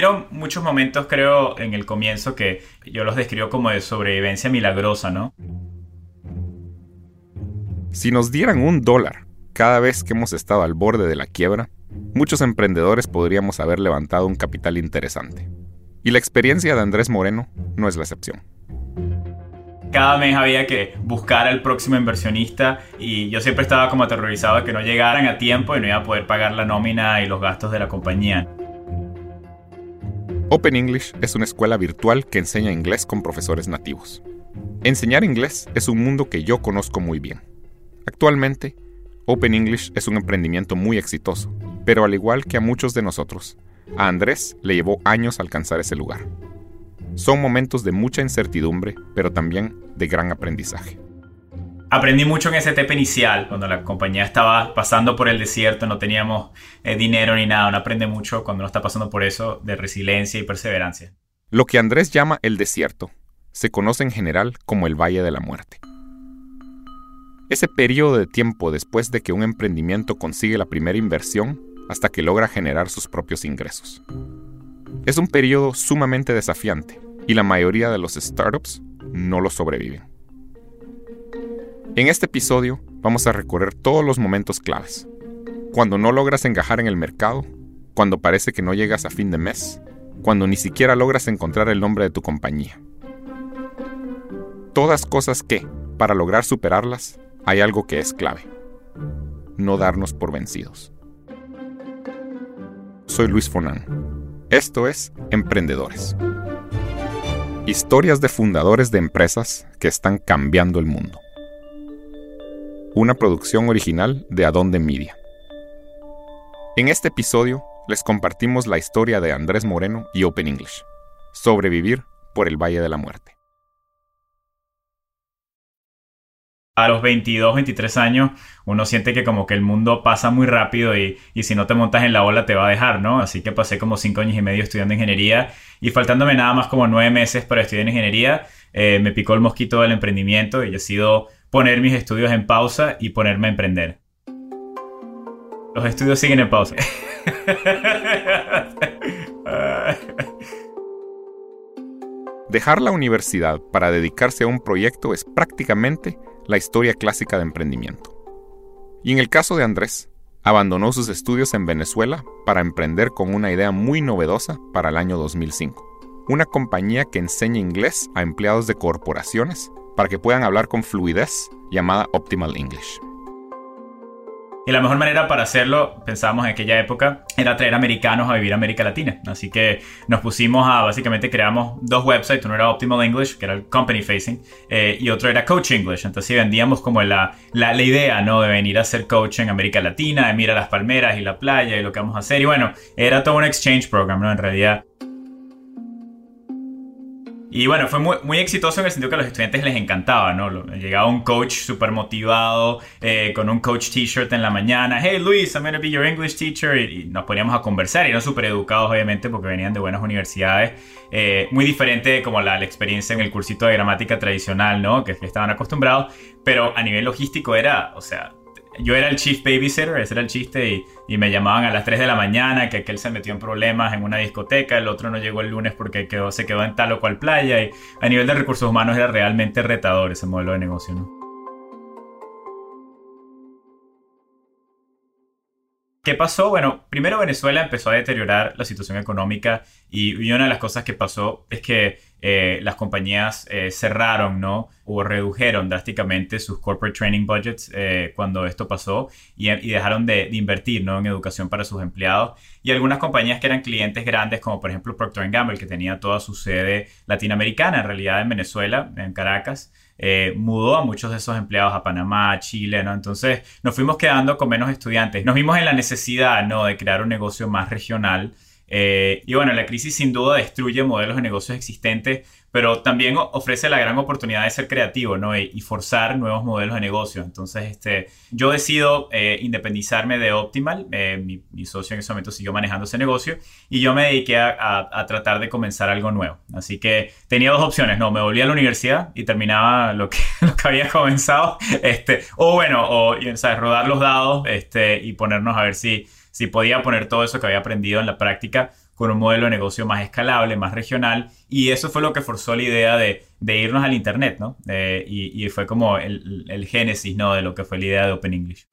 hubieron muchos momentos, creo, en el comienzo que yo los describo como de sobrevivencia milagrosa, ¿no? Si nos dieran un dólar cada vez que hemos estado al borde de la quiebra, muchos emprendedores podríamos haber levantado un capital interesante. Y la experiencia de Andrés Moreno no es la excepción. Cada mes había que buscar al próximo inversionista y yo siempre estaba como aterrorizado de que no llegaran a tiempo y no iba a poder pagar la nómina y los gastos de la compañía. Open English es una escuela virtual que enseña inglés con profesores nativos. Enseñar inglés es un mundo que yo conozco muy bien. Actualmente, Open English es un emprendimiento muy exitoso, pero al igual que a muchos de nosotros, a Andrés le llevó años alcanzar ese lugar. Son momentos de mucha incertidumbre, pero también de gran aprendizaje. Aprendí mucho en ese etapa inicial, cuando la compañía estaba pasando por el desierto, no teníamos eh, dinero ni nada. Uno aprende mucho cuando uno está pasando por eso de resiliencia y perseverancia. Lo que Andrés llama el desierto se conoce en general como el Valle de la Muerte. Ese periodo de tiempo después de que un emprendimiento consigue la primera inversión hasta que logra generar sus propios ingresos. Es un periodo sumamente desafiante y la mayoría de los startups no lo sobreviven. En este episodio vamos a recorrer todos los momentos claves. Cuando no logras encajar en el mercado, cuando parece que no llegas a fin de mes, cuando ni siquiera logras encontrar el nombre de tu compañía. Todas cosas que, para lograr superarlas, hay algo que es clave. No darnos por vencidos. Soy Luis Fonan. Esto es Emprendedores. Historias de fundadores de empresas que están cambiando el mundo. Una producción original de Adonde Media. En este episodio les compartimos la historia de Andrés Moreno y Open English. Sobrevivir por el Valle de la Muerte. a los 22, 23 años, uno siente que como que el mundo pasa muy rápido y, si no te montas en la ola te va a dejar, ¿no? Así que pasé como 5 años y medio estudiando ingeniería y faltándome nada más como 9 meses para estudiar ingeniería, eh, me picó el mosquito del emprendimiento y decido poner mis estudios en pausa y ponerme a emprender. Los estudios siguen en pausa. Dejar la universidad para dedicarse a un proyecto es prácticamente la historia clásica de emprendimiento. Y en el caso de Andrés, abandonó sus estudios en Venezuela para emprender con una idea muy novedosa para el año 2005. Una compañía que enseña inglés a empleados de corporaciones para que puedan hablar con fluidez llamada Optimal English. Y la mejor manera para hacerlo, pensábamos en aquella época, era traer americanos a vivir a América Latina. Así que nos pusimos a, básicamente creamos dos websites, uno era Optimal English, que era el company facing, eh, y otro era Coach English. Entonces vendíamos como la, la, la, idea, ¿no? De venir a hacer coach en América Latina, de mirar las palmeras y la playa y lo que vamos a hacer. Y bueno, era todo un exchange program, ¿no? En realidad y bueno, fue muy, exitoso en el sentido que a los estudiantes les encantaba, ¿no? Llegaba un coach súper motivado, eh, con un coach t-shirt en la mañana. Hey Luis, I'm to be your English teacher. Y, nos poníamos a conversar. Y eran súper educados, obviamente, porque venían de buenas universidades. Eh, muy diferente como la, experiencia en el cursito de gramática tradicional, ¿no? Que estaban acostumbrados. Pero a nivel logístico era, o sea, yo era el chief babysitter, ese era el chiste, y, me llamaban a las 3 de la mañana que aquel se metió en problemas en una discoteca, el otro no llegó el lunes porque quedó, se quedó en tal o cual playa, y a nivel de recursos humanos era realmente retador ese modelo de negocio. ¿no? ¿Qué pasó? Bueno, primero Venezuela empezó a deteriorar la situación económica y, una de las cosas que pasó es que eh, las compañías eh, cerraron, ¿no? O redujeron drásticamente sus corporate training budgets eh, cuando esto pasó y, dejaron de, invertir, ¿no? En educación para sus empleados. Y algunas compañías que eran clientes grandes, como por ejemplo Procter Gamble, que tenía toda su sede latinoamericana, en realidad en Venezuela, en Caracas, mudó a muchos de esos empleados a Panamá, a Chile, ¿no? Entonces nos fuimos quedando con menos estudiantes. Nos vimos en la necesidad, ¿no? De crear un negocio más regional. Eh, y bueno, la crisis sin duda destruye modelos de negocios existentes, pero también ofrece la gran oportunidad de ser creativo ¿no? y, forzar nuevos modelos de negocio. Entonces, este, yo decido eh, independizarme de Optimal, eh, mi, socio en ese momento siguió manejando ese negocio y yo me dediqué a, tratar de comenzar algo nuevo. Así que tenía dos opciones, no, me volví a la universidad y terminaba lo que, lo que había comenzado, este, o bueno, o ¿sabes? rodar los dados este, y ponernos a ver si, si podía poner todo eso que había aprendido en la práctica con un modelo de negocio más escalable, más regional, y eso fue lo que forzó la idea de, irnos al Internet, ¿no? y, fue como el, el génesis, ¿no? De lo que fue la idea de Open English.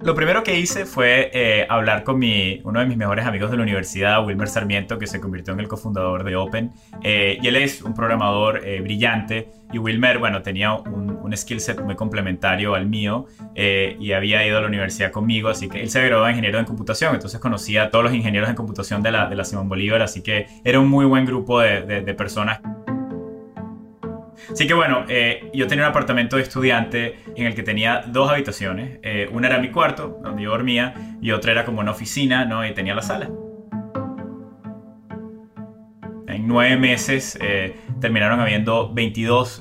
Lo primero que hice fue eh, hablar con mi, uno de mis mejores amigos de la universidad, Wilmer Sarmiento, que se convirtió en el cofundador de Open. Eh, y él es un programador eh, brillante. Y Wilmer, bueno, tenía un, un skill set muy complementario al mío y había ido a la universidad conmigo. Así que él se graduó de ingeniero en computación. Entonces conocía a todos los ingenieros en computación de la, de la Simón Bolívar. Así que era un muy buen grupo de, de, de personas. Así que bueno, eh, yo tenía un apartamento de estudiante en el que tenía dos habitaciones. Eh, una era mi cuarto, donde yo dormía, y otra era como una oficina, ¿no? Y tenía la sala. Nueve meses eh, terminaron habiendo 22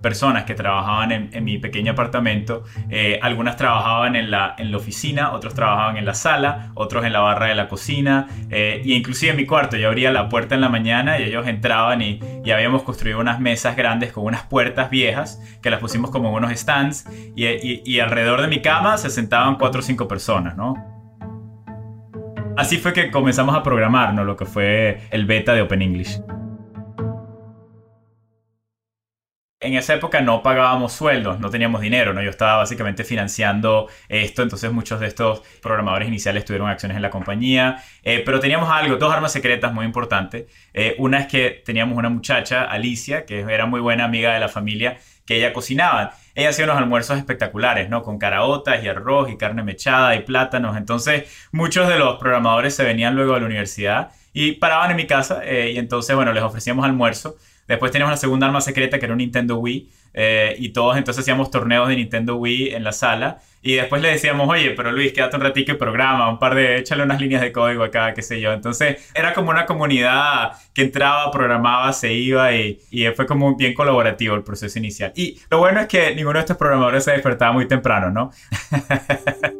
personas que trabajaban en, mi pequeño apartamento. Eh, algunas trabajaban en la, en la oficina, otros trabajaban en la sala, otros en la barra de la cocina, eh, y inclusive en mi cuarto. Yo abría la puerta en la mañana y ellos entraban y, y, habíamos construido unas mesas grandes con unas puertas viejas que las pusimos como unos stands y, y, alrededor de mi cama se sentaban cuatro o cinco personas, ¿no? Así fue que comenzamos a programar, ¿no? Lo que fue el beta de Open English. en esa época no pagábamos sueldos, no teníamos dinero, ¿no? Yo estaba básicamente financiando esto, entonces muchos de estos programadores iniciales tuvieron acciones en la compañía, eh, pero teníamos algo, dos armas secretas muy importantes. Eh, una es que teníamos una muchacha, Alicia, que era muy buena amiga de la familia, que ella cocinaba. Ella hacía unos almuerzos espectaculares, ¿no? Con caraotas y arroz y carne mechada y plátanos. Entonces, muchos de los programadores se venían luego a la universidad y paraban en mi casa eh, y entonces, bueno, les ofrecíamos almuerzo Después teníamos la segunda arma secreta que era un Nintendo Wii. Eh, y todos entonces hacíamos torneos de Nintendo Wii en la sala. Y después le decíamos, oye, pero Luis, quédate un ratito y programa, un par de, échale unas líneas de código acá, qué sé yo. Entonces era como una comunidad que entraba, programaba, se iba y, y fue como bien colaborativo el proceso inicial. Y lo bueno es que ninguno de estos programadores se despertaba muy temprano, ¿no?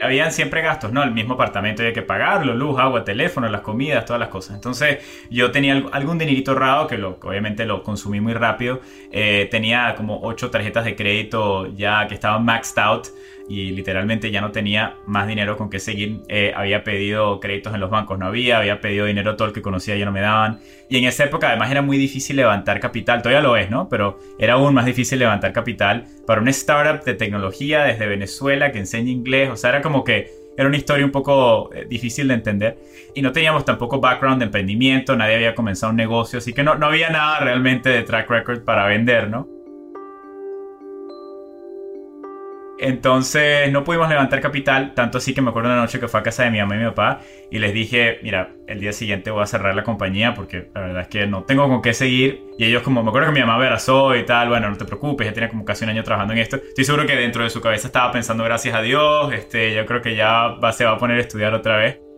habían siempre gastos, ¿no? El mismo apartamento había que pagarlo, luz, agua, teléfono, las comidas, todas las cosas. Entonces yo tenía algún dinerito ahorrado que lo, obviamente lo consumí muy rápido. Eh, tenía como ocho tarjetas de crédito ya que estaban maxed out y literalmente ya no tenía más dinero con qué seguir. Eh, había pedido créditos en los bancos, no había, había pedido dinero todo el que conocía, ya no me daban. Y en esa época además era muy difícil levantar capital, todavía lo es, ¿no? Pero era aún más difícil levantar capital para una startup de tecnología desde Venezuela que enseña inglés, o sea, era como que era una historia un poco eh, difícil de entender y no teníamos tampoco background de emprendimiento, nadie había comenzado un negocio, así que no, no había nada realmente de track record para vender, ¿no? Entonces no pudimos levantar capital, tanto así que me acuerdo una noche que fue a casa de mi mamá y mi papá y les dije, mira, el día siguiente voy a cerrar la compañía porque la verdad es que no tengo con qué seguir. Y ellos como, me acuerdo que mi mamá me abrazó y tal, bueno, no te preocupes, ya tiene como casi un año trabajando en esto. Estoy seguro que dentro de su cabeza estaba pensando, gracias a Dios, este, yo creo que ya se va a poner a estudiar otra vez.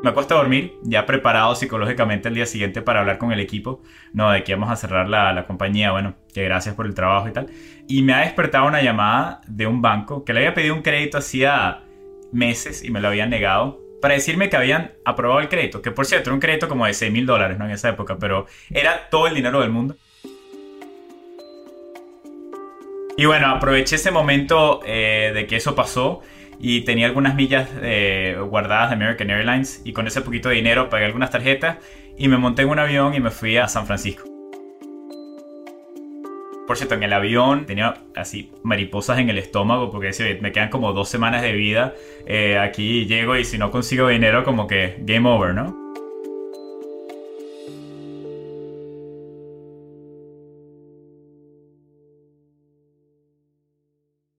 Me acuesto a dormir, ya preparado psicológicamente el día siguiente para hablar con el equipo, no, de que vamos a cerrar la, la, compañía, bueno, que gracias por el trabajo y tal. Y me ha despertado una llamada de un banco que le había pedido un crédito hacía meses y me lo habían negado para decirme que habían aprobado el crédito, que por cierto era un crédito como de 6 mil dólares, ¿no? En esa época, pero era todo el dinero del mundo. Y bueno, aproveché ese momento eh, de que eso pasó y tenía algunas millas eh, guardadas de American Airlines y con ese poquito de dinero pagué algunas tarjetas y me monté en un avión y me fui a San Francisco. Por cierto, en el avión tenía así mariposas en el estómago porque decía, me quedan como dos semanas de vida, eh, aquí llego y si no consigo dinero como que game over, ¿no?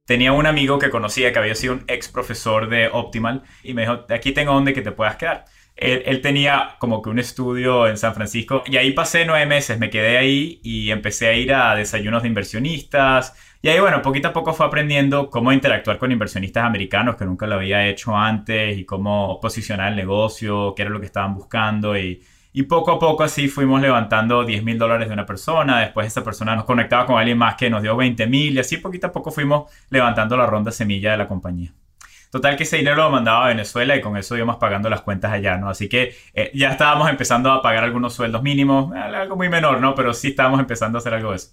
Tenía un amigo que conocía que había sido un ex profesor de Optimal y me dijo, aquí tengo donde que te puedas quedar. Él, tenía como que un estudio en San Francisco y ahí pasé nueve meses, me quedé ahí y empecé a ir a desayunos de inversionistas. Y ahí, bueno, poquito a poco fue aprendiendo cómo interactuar con inversionistas americanos que nunca lo había hecho antes y cómo posicionar el negocio, qué era lo que estaban buscando y, y poco a poco así fuimos levantando 10 mil dólares de una persona, después esa persona nos conectaba con alguien más que nos dio 20 mil y así poquito a poco fuimos levantando la ronda semilla de la compañía. Total que ese dinero lo mandaba a Venezuela y con eso íbamos pagando las cuentas allá, ¿no? Así que eh, ya estábamos empezando a pagar algunos sueldos mínimos, algo muy menor, ¿no? Pero sí estábamos empezando a hacer algo de eso.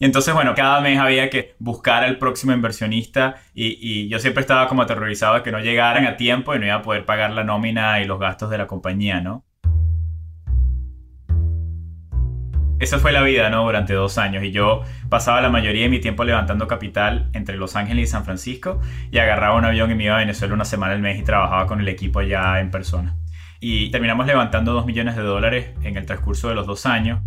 Y entonces, bueno, cada mes había que buscar al próximo inversionista y, y, yo siempre estaba como aterrorizado de que no llegaran a tiempo y no iba a poder pagar la nómina y los gastos de la compañía, ¿no? Esa fue la vida, ¿no? Durante dos años. Y yo pasaba la mayoría de mi tiempo levantando capital entre Los Ángeles y San Francisco y agarraba un avión y me iba a Venezuela una semana al mes y trabajaba con el equipo allá en persona. Y terminamos levantando dos millones de dólares en el transcurso de los dos años.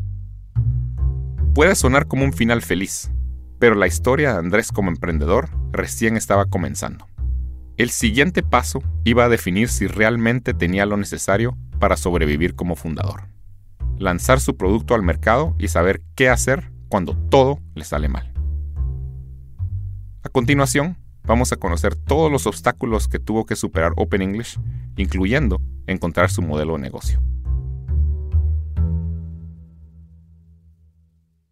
Puede sonar como un final feliz, pero la historia de Andrés como emprendedor recién estaba comenzando. El siguiente paso iba a definir si realmente tenía lo necesario para sobrevivir como fundador lanzar su producto al mercado y saber qué hacer cuando todo le sale mal. A continuación, vamos a conocer todos los obstáculos que tuvo que superar Open English, incluyendo encontrar su modelo de negocio.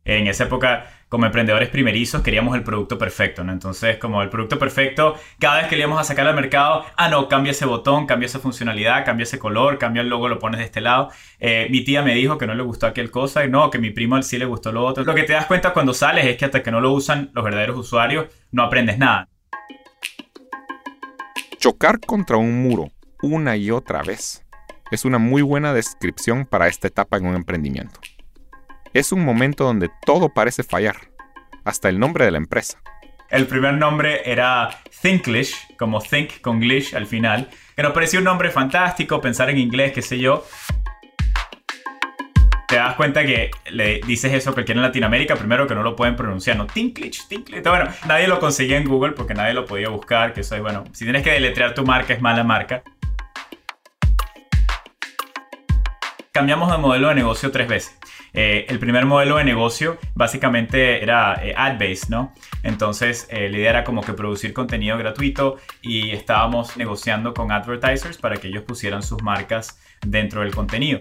En esa época como emprendedores primerizos queríamos el producto perfecto, ¿no? Entonces, como el producto perfecto, cada vez que le íbamos a sacar al mercado, ah, no, cambia ese botón, cambia esa funcionalidad, cambia ese color, cambia el logo, lo pones de este lado. Eh, mi tía me dijo que no le gustó aquel cosa y no, que mi primo sí le gustó lo otro. Lo que te das cuenta cuando sales es que hasta que no lo usan los verdaderos usuarios, no aprendes nada. Chocar contra un muro una y otra vez es una muy buena descripción para esta etapa en un emprendimiento. Es un momento donde todo parece fallar, hasta el nombre de la empresa. El primer nombre era Thinklish, como Think con Glish al final, que nos pareció un nombre fantástico, pensar en inglés, qué sé yo. Te das cuenta que le dices eso a cualquiera en Latinoamérica, primero que no lo pueden pronunciar, ¿no? Thinklish, Thinklish. Bueno, nadie lo conseguía en Google porque nadie lo podía buscar, que eso es, bueno, si tienes que deletrear tu marca es mala marca. Cambiamos de modelo de negocio tres veces. Eh, el primer modelo de negocio básicamente era eh, ad-based, ¿no? Entonces eh, la idea era como que producir contenido gratuito y estábamos negociando con advertisers para que ellos pusieran sus marcas dentro del contenido.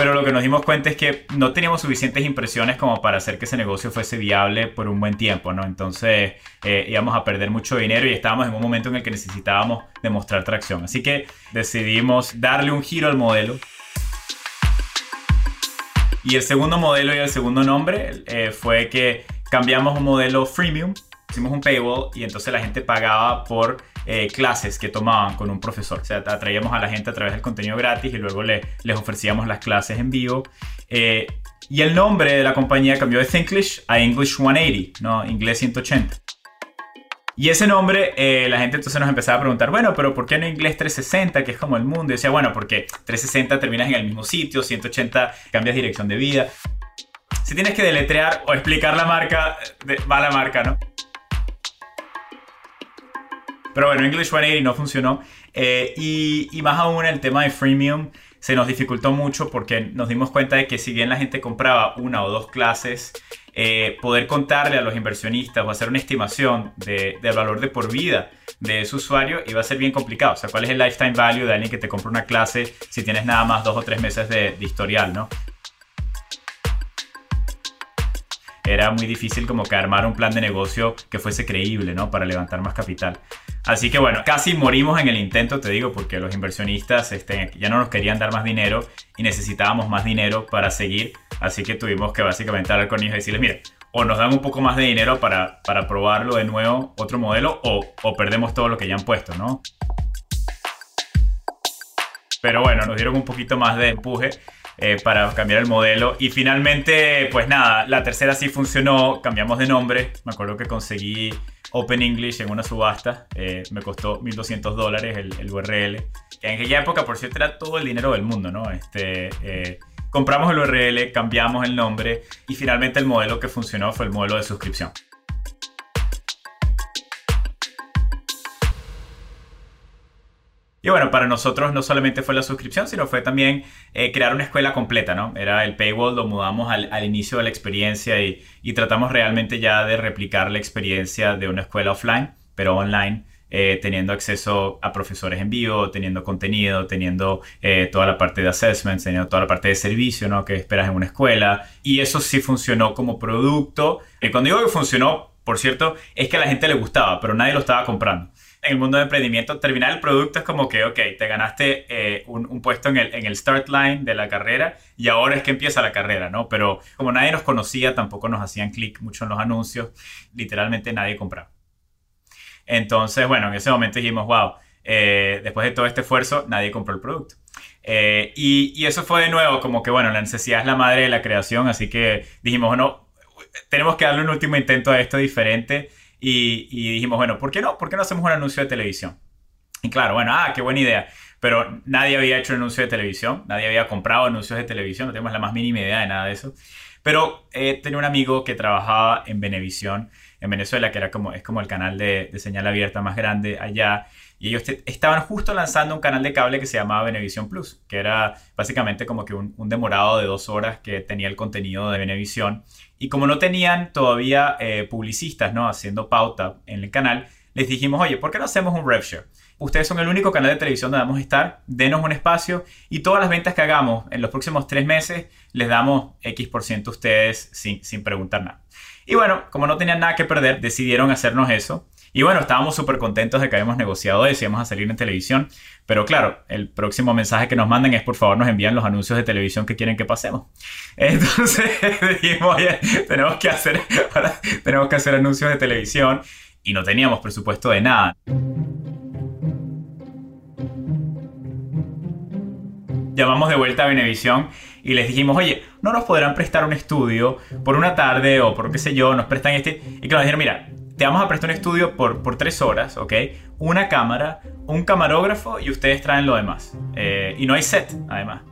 Pero lo que nos dimos cuenta es que no teníamos suficientes impresiones como para hacer que ese negocio fuese viable por un buen tiempo, ¿no? Entonces eh, íbamos a perder mucho dinero y estábamos en un momento en el que necesitábamos demostrar tracción. Así que decidimos darle un giro al modelo. Y el segundo modelo y el segundo nombre eh, fue que cambiamos un modelo freemium, hicimos un paywall y entonces la gente pagaba por eh, clases que tomaban con un profesor. O sea, atraíamos a la gente a través del contenido gratis y luego le, les ofrecíamos las clases en vivo. Eh, y el nombre de la compañía cambió de Thinklish a English 180, ¿no? Inglés 180. Y ese nombre, eh, la gente entonces nos empezaba a preguntar, bueno, pero ¿por qué no inglés 360, que es como el mundo? Y decía, bueno, porque 360 terminas en el mismo sitio, 180 cambias dirección de vida. Si tienes que deletrear o explicar la marca, va la marca, ¿no? Pero bueno, English 180 no funcionó. Eh, y, y, más aún el tema de freemium se nos dificultó mucho porque nos dimos cuenta de que si bien la gente compraba una o dos clases, eh, poder contarle a los inversionistas o hacer una estimación de, del valor de por vida de ese usuario iba a ser bien complicado. O sea, ¿cuál es el lifetime value de alguien que te compra una clase si tienes nada más dos o tres meses de, de historial, ¿no? Era muy difícil como que armar un plan de negocio que fuese creíble, ¿no? Para levantar más capital. Así que bueno, casi morimos en el intento, te digo, porque los inversionistas este, ya no nos querían dar más dinero y necesitábamos más dinero para seguir. Así que tuvimos que básicamente hablar con ellos y decirles, mire, o nos dan un poco más de dinero para, para probarlo de nuevo, otro modelo, o, o perdemos todo lo que ya han puesto, ¿no? Pero bueno, nos dieron un poquito más de empuje eh, para cambiar el modelo. Y finalmente, pues nada, la tercera sí funcionó, cambiamos de nombre. Me acuerdo que conseguí Open English en una subasta. Eh, me costó 1.200 dólares el, URL. En aquella época, por cierto, era todo el dinero del mundo, ¿no? Este, eh, compramos el URL, cambiamos el nombre y finalmente el modelo que funcionó fue el modelo de suscripción. Y bueno, para nosotros no solamente fue la suscripción, sino fue también eh, crear una escuela completa, ¿no? Era el paywall, lo mudamos al, inicio de la experiencia y, tratamos realmente ya de replicar la experiencia de una escuela offline, pero online. Eh, teniendo acceso a profesores en vivo, teniendo contenido, teniendo eh, toda la parte de assessments, teniendo toda la parte de servicio ¿no? que esperas en una escuela. Y eso sí funcionó como producto. Y cuando digo que funcionó, por cierto, es que a la gente le gustaba, pero nadie lo estaba comprando. En el mundo de emprendimiento, terminar el producto es como que, ok, te ganaste eh, un, puesto en el, en el start line de la carrera y ahora es que empieza la carrera, ¿no? Pero como nadie nos conocía, tampoco nos hacían clic mucho en los anuncios, literalmente nadie compraba. Entonces, bueno, en ese momento dijimos, wow, eh, después de todo este esfuerzo, nadie compró el producto. Eh, y, y, eso fue de nuevo como que, bueno, la necesidad es la madre de la creación, así que dijimos, bueno, tenemos que darle un último intento a esto diferente y, dijimos, bueno, ¿por qué no? ¿Por qué no hacemos un anuncio de televisión? Y claro, bueno, ah, qué buena idea. Pero nadie había hecho un anuncio de televisión, nadie había comprado anuncios de televisión, no tenemos la más mínima idea de nada de eso. Pero eh, tenía un amigo que trabajaba en Venevisión, en Venezuela, que era como, es como el canal de, de señal abierta más grande allá. Y ellos estaban justo lanzando un canal de cable que se llamaba Venevisión Plus, que era básicamente como que un, demorado de dos horas que tenía el contenido de Venevisión y como no tenían todavía eh, publicistas ¿no? haciendo pauta en el canal, les dijimos, oye, ¿por qué no hacemos un RevShare? Ustedes son el único canal de televisión donde vamos a estar, denos un espacio y todas las ventas que hagamos en los próximos tres meses les damos X por ciento a ustedes sin, sin preguntar nada. Y bueno, como no tenían nada que perder, decidieron hacernos eso. Y bueno, estábamos súper contentos de que habíamos negociado y íbamos a salir en televisión. Pero claro, el próximo mensaje que nos manden es por favor nos envían los anuncios de televisión que quieren que pasemos. Entonces dijimos, oye, tenemos que hacer, tenemos que hacer anuncios de televisión y no teníamos presupuesto de nada. Llamamos de vuelta a Venevisión y les dijimos, oye, no nos podrán prestar un estudio por una tarde o por qué sé yo, nos prestan este. Y que nos dijeron, mira, te vamos a prestar un estudio por, por tres horas, ¿ok? Una cámara, un camarógrafo y ustedes traen lo demás. Eh, y no hay set, además.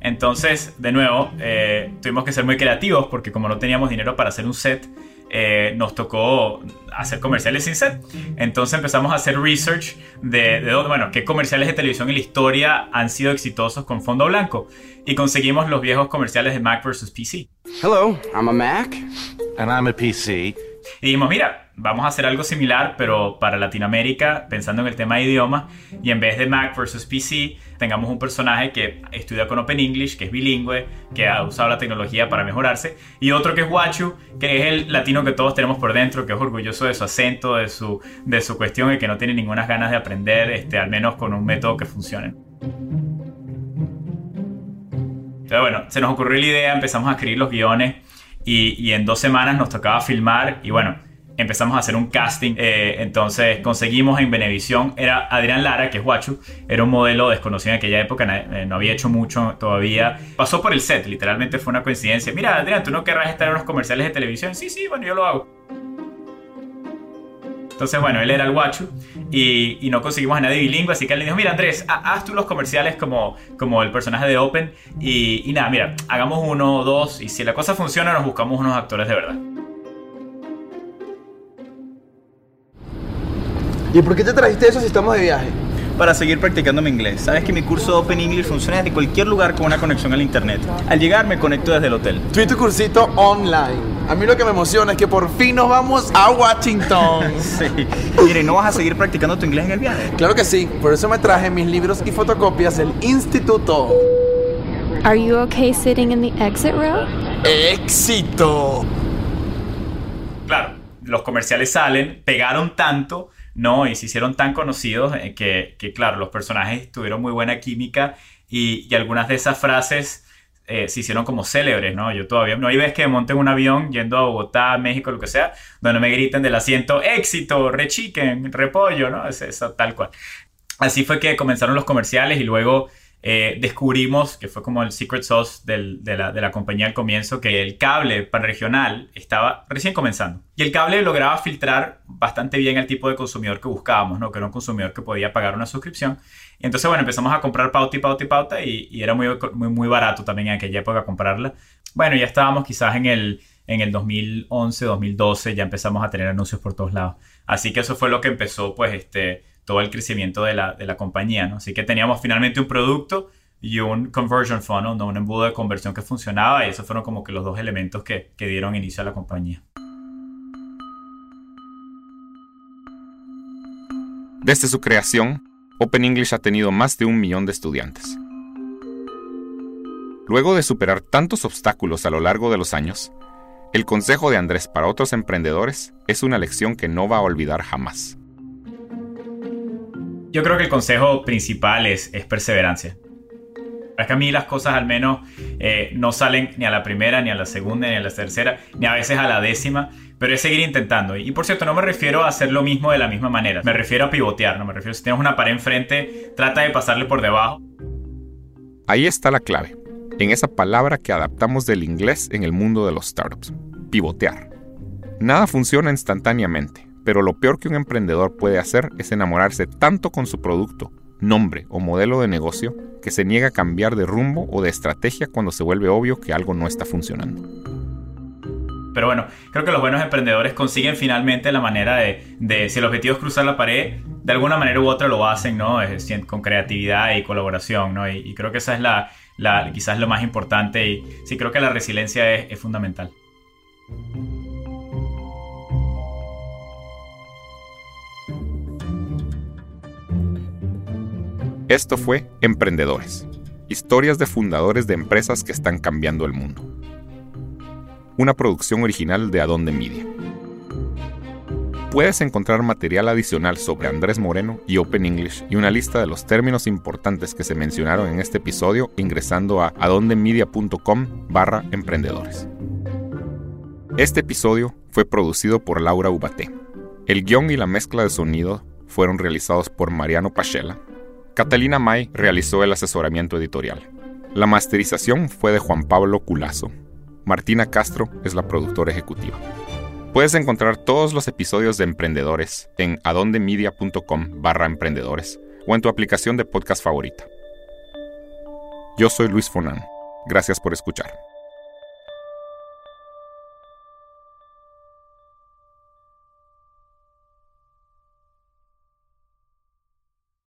Entonces, de nuevo, eh, tuvimos que ser muy creativos porque como no teníamos dinero para hacer un set, eh, nos tocó hacer comerciales sin set. Entonces empezamos a hacer research de, de bueno, qué comerciales de televisión en la historia han sido exitosos con fondo blanco. Y conseguimos los viejos comerciales de Mac versus PC. Hello, I'm a Mac. And I'm a PC. Y dijimos, mira, vamos a hacer algo similar, pero para Latinoamérica, pensando en el tema de idioma, y en vez de Mac versus PC, tengamos un personaje que estudia con Open English, que es bilingüe, que ha usado la tecnología para mejorarse, y otro que es Wachu, que es el latino que todos tenemos por dentro, que es orgulloso de su acento, de su, de su cuestión y que no tiene ninguna ganas de aprender, este, al menos con un método que funcione. Entonces, bueno, se nos ocurrió la idea, empezamos a escribir los guiones y, y en dos semanas nos tocaba filmar y bueno, empezamos a hacer un casting. Eh, entonces conseguimos en Venevisión, era Adrián Lara, que es Guachu, era un modelo desconocido en aquella época, eh, no había hecho mucho todavía. Pasó por el set, literalmente fue una coincidencia. Mira, Adrián, ¿tú no querrás estar en unos comerciales de televisión? Sí, sí, bueno, yo lo hago. Entonces, bueno, él era el guachu y, no conseguimos a nadie bilingüe, así que él le dijo, mira Andrés, haz tú los comerciales como, como el personaje de Open y nada, mira, hagamos uno o dos y si la cosa funciona nos buscamos unos actores de verdad. ¿Y por qué te trajiste eso si estamos de viaje? Para seguir practicando mi inglés. Sabes que mi curso Open English funciona desde cualquier lugar con una conexión al internet. Al llegar me conecto desde el hotel. Tú tu cursito online. A mí lo que me emociona es que por fin nos vamos a Washington. sí. Mire, ¿no vas a seguir practicando tu inglés en el viaje? Claro que sí. Por eso me traje mis libros y fotocopias del instituto. Are you okay sitting in the exit row? ¡Éxito! Claro, los comerciales salen, pegaron tanto ¿no? Y se hicieron tan conocidos eh, que, que, claro, los personajes tuvieron muy buena química y, y algunas de esas frases eh, se hicieron como célebres, ¿no? Yo todavía, no hay vez que monte un avión yendo a Bogotá, México, lo que sea, donde me griten del asiento, éxito, rechiquen, repollo, ¿no? Es eso, tal cual. Así fue que comenzaron los comerciales y luego eh, descubrimos, que fue como el secret sauce de, la, de, la, compañía al comienzo, que el cable regional estaba recién comenzando. Y el cable lograba filtrar bastante bien el tipo de consumidor que buscábamos, ¿no? que era un consumidor que podía pagar una suscripción. Y entonces, bueno, empezamos a comprar pauta y pauta y pauta y, era muy, muy, muy barato también en aquella época comprarla. Bueno, ya estábamos quizás en el, en el 2011, 2012, ya empezamos a tener anuncios por todos lados. Así que eso fue lo que empezó, pues, este todo el crecimiento de la, de la compañía. ¿no? Así que teníamos finalmente un producto y un conversion funnel, ¿no? un embudo de conversión que funcionaba y esos fueron como que los dos elementos que, que dieron inicio a la compañía. Desde su creación, Open English ha tenido más de un millón de estudiantes. Luego de superar tantos obstáculos a lo largo de los años, el consejo de Andrés para otros emprendedores es una lección que no va a olvidar jamás. Yo creo que el consejo principal es, es perseverancia. Es que a mí las cosas al menos eh, no salen ni a la primera, ni a la segunda, ni a la tercera, ni a veces a la décima, pero es seguir intentando. Y por cierto, no me refiero a hacer lo mismo de la misma manera, me refiero a pivotear, no me refiero, si tienes una pared enfrente, trata de pasarle por debajo. Ahí está la clave, en esa palabra que adaptamos del inglés en el mundo de los startups, pivotear. Nada funciona instantáneamente, pero lo peor que un emprendedor puede hacer es enamorarse tanto con su producto, nombre o modelo de negocio que se niega a cambiar de rumbo o de estrategia cuando se vuelve obvio que algo no está funcionando. Pero bueno, creo que los buenos emprendedores consiguen finalmente la manera de, si el objetivo es cruzar la pared, de alguna manera u otra lo hacen, ¿no? con creatividad y colaboración, ¿no? Y, creo que esa es la, quizás lo más importante y sí creo que la resiliencia es fundamental. Esto fue Emprendedores, historias de fundadores de empresas que están cambiando el mundo. Una producción original de Adonde Media. Puedes encontrar material adicional sobre Andrés Moreno y Open English y una lista de los términos importantes que se mencionaron en este episodio ingresando a adondemedia.com barra emprendedores. Este episodio fue producido por Laura Ubaté. El guion y la mezcla de sonido fueron realizados por Mariano Pachela Catalina May realizó el asesoramiento editorial. La masterización fue de Juan Pablo Culazo. Martina Castro es la productora ejecutiva. Puedes encontrar todos los episodios de Emprendedores en adondemedia.com barra emprendedores o en tu aplicación de podcast favorita. Yo soy Luis Fonan. Gracias por escuchar.